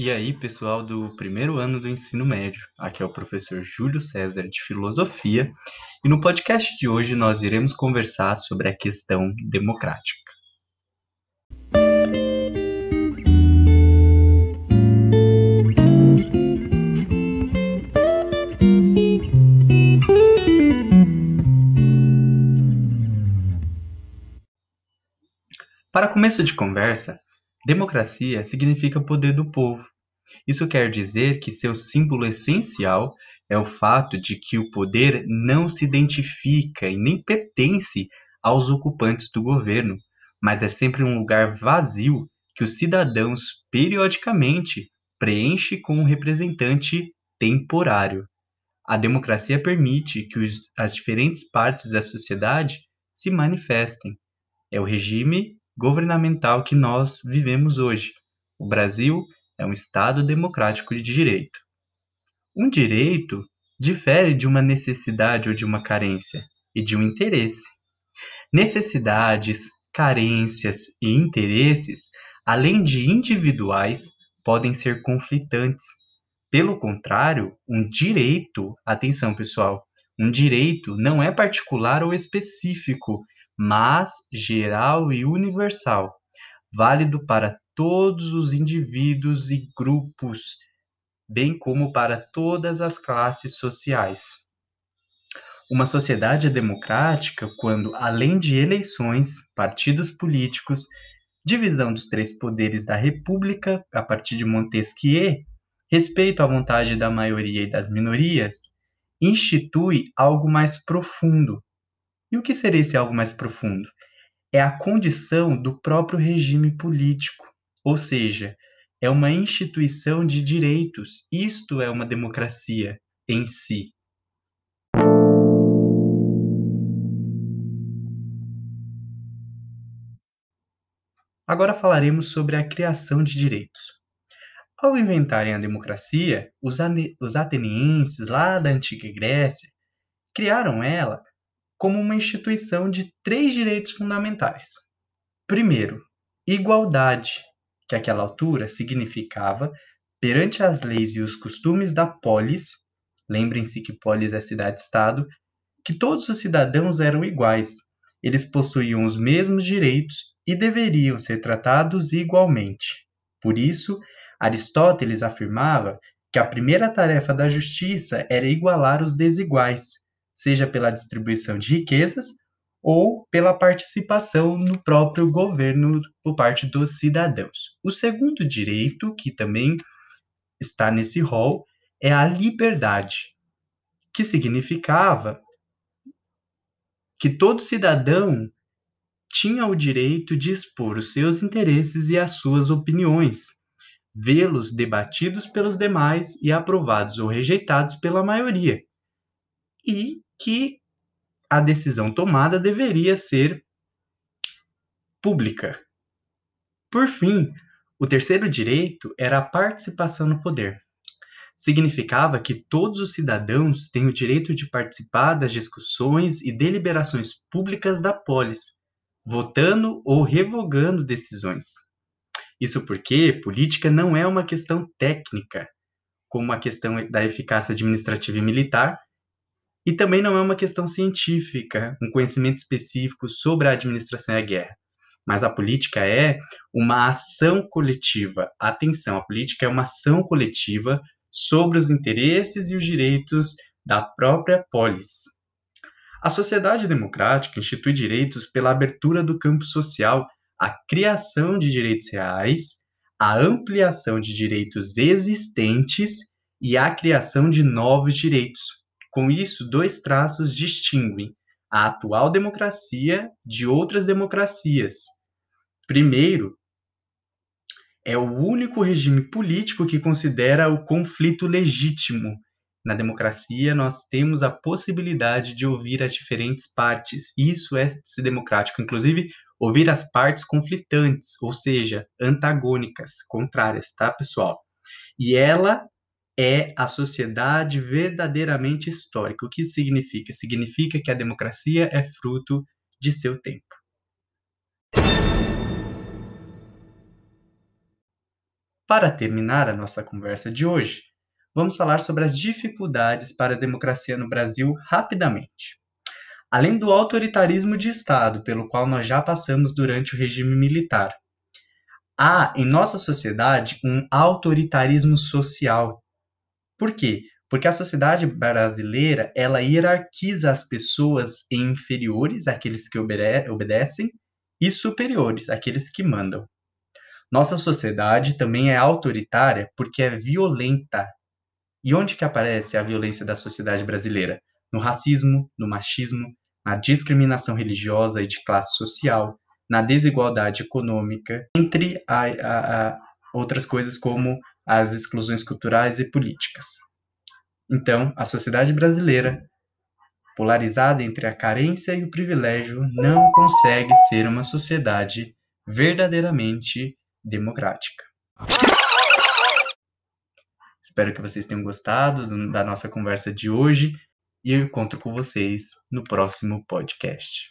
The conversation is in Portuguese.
E aí, pessoal do primeiro ano do ensino médio, aqui é o professor Júlio César de Filosofia, e no podcast de hoje nós iremos conversar sobre a questão democrática. Para começo de conversa, democracia significa poder do povo. Isso quer dizer que seu símbolo essencial é o fato de que o poder não se identifica e nem pertence aos ocupantes do governo, mas é sempre um lugar vazio que os cidadãos periodicamente preenchem com um representante temporário. A democracia permite que os, as diferentes partes da sociedade se manifestem. É o regime governamental que nós vivemos hoje. O Brasil é um Estado democrático de direito. Um direito difere de uma necessidade ou de uma carência e de um interesse. Necessidades, carências e interesses, além de individuais, podem ser conflitantes. Pelo contrário, um direito, atenção pessoal, um direito não é particular ou específico mas geral e universal, válido para todos os indivíduos e grupos, bem como para todas as classes sociais. Uma sociedade é democrática quando, além de eleições, partidos políticos, divisão dos três poderes da República a partir de Montesquieu, respeito à vontade da maioria e das minorias, institui algo mais profundo, e o que seria esse algo mais profundo? É a condição do próprio regime político, ou seja, é uma instituição de direitos. Isto é uma democracia em si. Agora falaremos sobre a criação de direitos. Ao inventarem a democracia, os, atenienses lá da antiga Grécia criaram ela como uma instituição de três direitos fundamentais. Primeiro, igualdade, que àquela altura significava, perante as leis e os costumes da polis, lembrem-se que polis é cidade-estado, que todos os cidadãos eram iguais, eles possuíam os mesmos direitos e deveriam ser tratados igualmente. Por isso, Aristóteles afirmava que a primeira tarefa da justiça era igualar os desiguais, seja pela distribuição de riquezas ou pela participação no próprio governo por parte dos cidadãos. O segundo direito, que também está nesse rol, é a liberdade, que significava que todo cidadão tinha o direito de expor os seus interesses e as suas opiniões, vê-los debatidos pelos demais e aprovados ou rejeitados pela maioria, e que a decisão tomada deveria ser pública. Por fim, o terceiro direito era a participação no poder. Significava que todos os cidadãos têm o direito de participar das discussões e deliberações públicas da polis, votando ou revogando decisões. Isso porque política não é uma questão técnica, como a questão da eficácia administrativa e militar, e também não é uma questão científica, um conhecimento específico sobre a administração e a guerra. Mas a política é uma ação coletiva. Atenção, a política é uma ação coletiva sobre os interesses e os direitos da própria polis. A sociedade democrática institui direitos pela abertura do campo social, a criação de direitos reais, a ampliação de direitos existentes e a criação de novos direitos, com isso, dois traços distinguem a atual democracia de outras democracias. Primeiro, é o único regime político que considera o conflito legítimo. Na democracia, nós temos a possibilidade de ouvir as diferentes partes. Isso é ser democrático, inclusive ouvir as partes conflitantes, ou seja, antagônicas, contrárias, tá, pessoal? E ela é a sociedade verdadeiramente histórica. O que significa? Significa que a democracia é fruto de seu tempo. Para terminar a nossa conversa de hoje, vamos falar sobre as dificuldades para a democracia no Brasil rapidamente. Além do autoritarismo de Estado pelo qual nós já passamos durante o regime militar, há em nossa sociedade um autoritarismo social. Por quê? Porque a sociedade brasileira, ela hierarquiza as pessoas em inferiores, aqueles que obede obedecem, e superiores, aqueles que mandam. Nossa sociedade também é autoritária porque é violenta. E onde que aparece a violência da sociedade brasileira? No racismo, no machismo, na discriminação religiosa e de classe social, na desigualdade econômica, entre a, a, a outras coisas como as exclusões culturais e políticas. Então, a sociedade brasileira, polarizada entre a carência e o privilégio, não consegue ser uma sociedade verdadeiramente democrática. Espero que vocês tenham gostado da nossa conversa de hoje e eu encontro com vocês no próximo podcast.